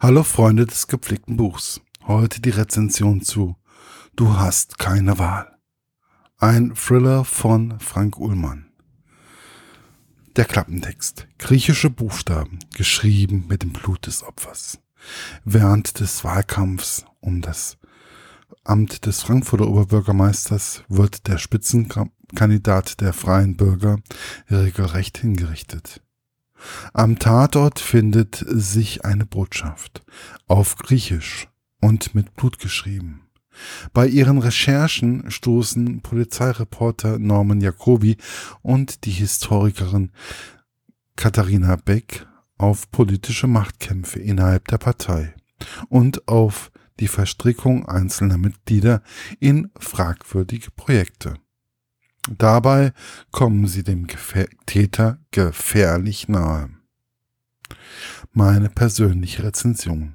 Hallo Freunde des gepflegten Buchs. Heute die Rezension zu Du hast keine Wahl. Ein Thriller von Frank Ullmann. Der Klappentext. Griechische Buchstaben, geschrieben mit dem Blut des Opfers. Während des Wahlkampfs um das Amt des Frankfurter Oberbürgermeisters wird der Spitzenkandidat der Freien Bürger regelrecht hingerichtet. Am Tatort findet sich eine Botschaft auf Griechisch und mit Blut geschrieben. Bei ihren Recherchen stoßen Polizeireporter Norman Jacobi und die Historikerin Katharina Beck auf politische Machtkämpfe innerhalb der Partei und auf die Verstrickung einzelner Mitglieder in fragwürdige Projekte. Dabei kommen sie dem Gefä Täter gefährlich nahe. Meine persönliche Rezension.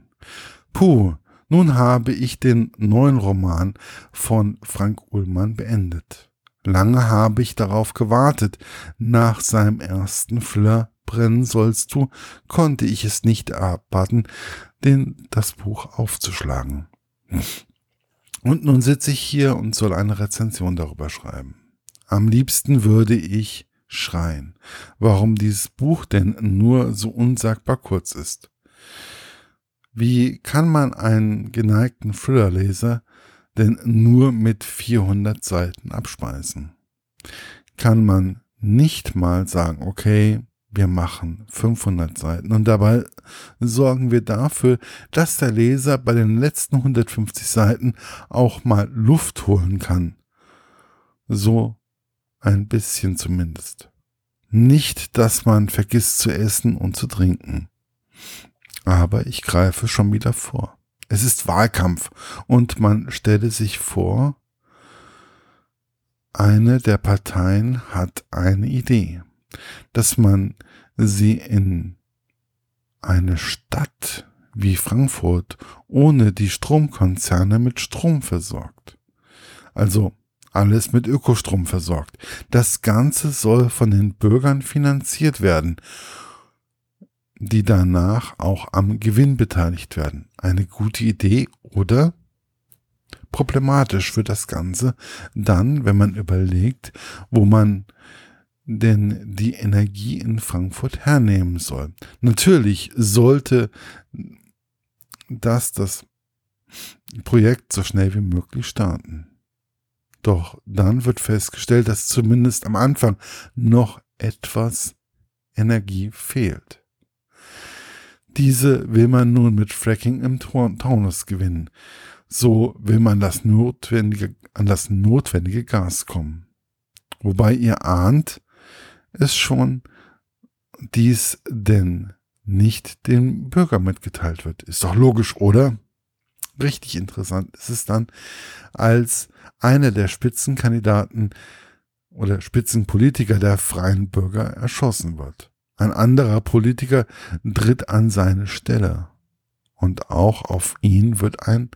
Puh, nun habe ich den neuen Roman von Frank Ullmann beendet. Lange habe ich darauf gewartet. Nach seinem ersten Flirt brennen sollst du, konnte ich es nicht abwarten, den, das Buch aufzuschlagen. Und nun sitze ich hier und soll eine Rezension darüber schreiben. Am liebsten würde ich schreien, warum dieses Buch denn nur so unsagbar kurz ist. Wie kann man einen geneigten Thrillerleser denn nur mit 400 Seiten abspeisen? Kann man nicht mal sagen, okay, wir machen 500 Seiten und dabei sorgen wir dafür, dass der Leser bei den letzten 150 Seiten auch mal Luft holen kann. So ein bisschen zumindest. Nicht, dass man vergisst zu essen und zu trinken aber ich greife schon wieder vor. Es ist Wahlkampf und man stelle sich vor, eine der Parteien hat eine Idee, dass man sie in eine Stadt wie Frankfurt ohne die Stromkonzerne mit Strom versorgt. Also alles mit Ökostrom versorgt. Das Ganze soll von den Bürgern finanziert werden die danach auch am Gewinn beteiligt werden. Eine gute Idee oder problematisch für das Ganze dann, wenn man überlegt, wo man denn die Energie in Frankfurt hernehmen soll. Natürlich sollte das das Projekt so schnell wie möglich starten. Doch dann wird festgestellt, dass zumindest am Anfang noch etwas Energie fehlt. Diese will man nun mit Fracking im Taunus gewinnen. So will man das notwendige, an das notwendige Gas kommen. Wobei ihr ahnt, es schon dies denn nicht dem Bürger mitgeteilt wird. Ist doch logisch, oder? Richtig interessant ist es dann, als einer der Spitzenkandidaten oder Spitzenpolitiker der freien Bürger erschossen wird. Ein anderer Politiker tritt an seine Stelle und auch auf ihn wird ein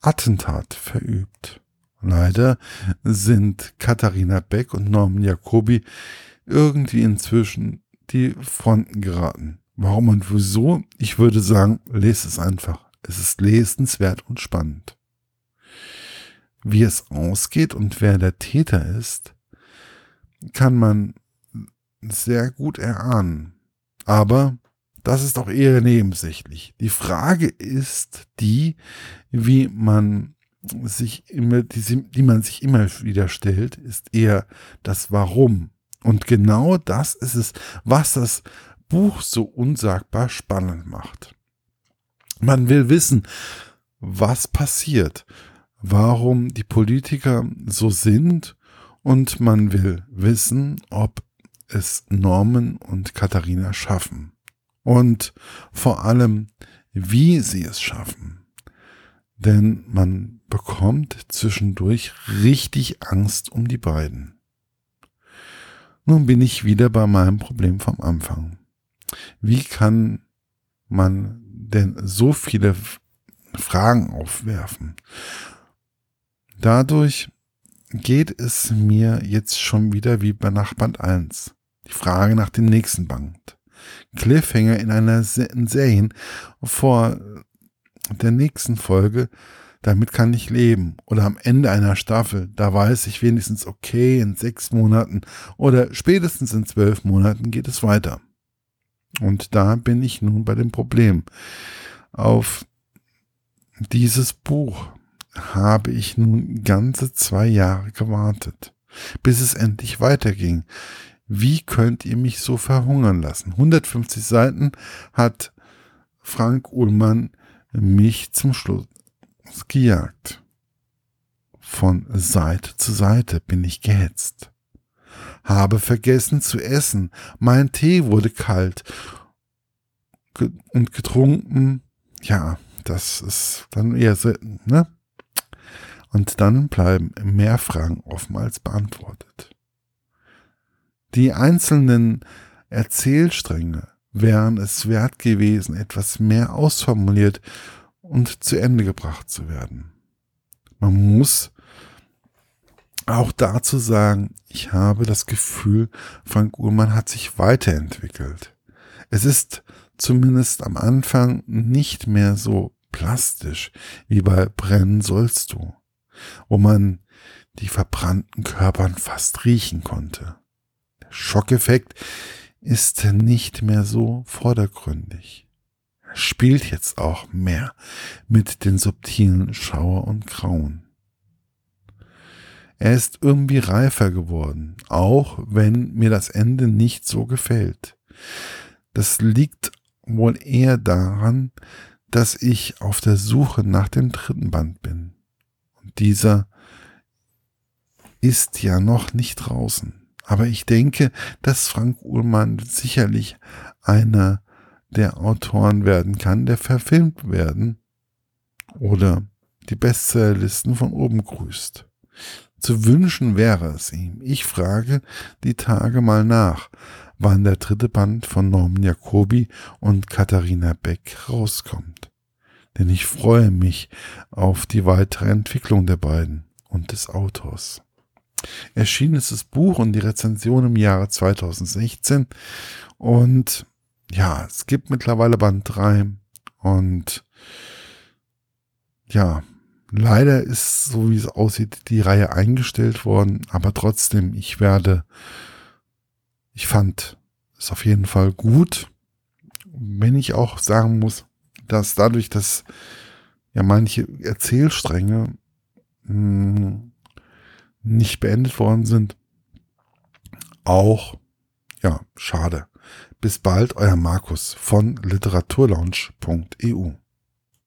Attentat verübt. Leider sind Katharina Beck und Norman Jacobi irgendwie inzwischen die Fronten geraten. Warum und wieso? Ich würde sagen, lest es einfach. Es ist lesenswert und spannend. Wie es ausgeht und wer der Täter ist, kann man sehr gut erahnen. Aber das ist auch eher nebensächlich. Die Frage ist die, wie man sich immer, die, die man sich immer wieder stellt, ist eher das Warum. Und genau das ist es, was das Buch so unsagbar spannend macht. Man will wissen, was passiert, warum die Politiker so sind und man will wissen, ob es Norman und Katharina schaffen. Und vor allem, wie sie es schaffen. Denn man bekommt zwischendurch richtig Angst um die beiden. Nun bin ich wieder bei meinem Problem vom Anfang. Wie kann man denn so viele Fragen aufwerfen? Dadurch geht es mir jetzt schon wieder wie bei Nachband 1 die Frage nach dem nächsten Band. Cliffhanger in einer Serie vor der nächsten Folge, damit kann ich leben. Oder am Ende einer Staffel, da weiß ich wenigstens, okay, in sechs Monaten oder spätestens in zwölf Monaten geht es weiter. Und da bin ich nun bei dem Problem. Auf dieses Buch habe ich nun ganze zwei Jahre gewartet, bis es endlich weiterging. Wie könnt ihr mich so verhungern lassen? 150 Seiten hat Frank Ullmann mich zum Schluss gejagt. Von Seite zu Seite bin ich gehetzt. Habe vergessen zu essen, mein Tee wurde kalt und getrunken. Ja, das ist dann eher so, ne? Und dann bleiben mehr Fragen offen als beantwortet. Die einzelnen Erzählstränge wären es wert gewesen, etwas mehr ausformuliert und zu Ende gebracht zu werden. Man muss auch dazu sagen, ich habe das Gefühl, Frank Uhrmann hat sich weiterentwickelt. Es ist zumindest am Anfang nicht mehr so plastisch wie bei Brennen sollst du, wo man die verbrannten Körpern fast riechen konnte. Der Schockeffekt ist nicht mehr so vordergründig. Er spielt jetzt auch mehr mit den subtilen Schauer und Grauen. Er ist irgendwie reifer geworden, auch wenn mir das Ende nicht so gefällt. Das liegt wohl eher daran, dass ich auf der Suche nach dem dritten Band bin. Und dieser ist ja noch nicht draußen. Aber ich denke, dass Frank Uhlmann sicherlich einer der Autoren werden kann, der verfilmt werden oder die Bestsellerlisten von oben grüßt. Zu wünschen wäre es ihm. Ich frage die Tage mal nach, wann der dritte Band von Norman Jacobi und Katharina Beck rauskommt. Denn ich freue mich auf die weitere Entwicklung der beiden und des Autors. Erschienen ist das Buch und die Rezension im Jahre 2016 und ja, es gibt mittlerweile Band 3 und ja, leider ist, so wie es aussieht, die Reihe eingestellt worden, aber trotzdem, ich werde, ich fand es auf jeden Fall gut, wenn ich auch sagen muss, dass dadurch, dass ja manche Erzählstränge mh, hm, nicht beendet worden sind, auch ja, schade. Bis bald, euer Markus von literaturlaunch.eu.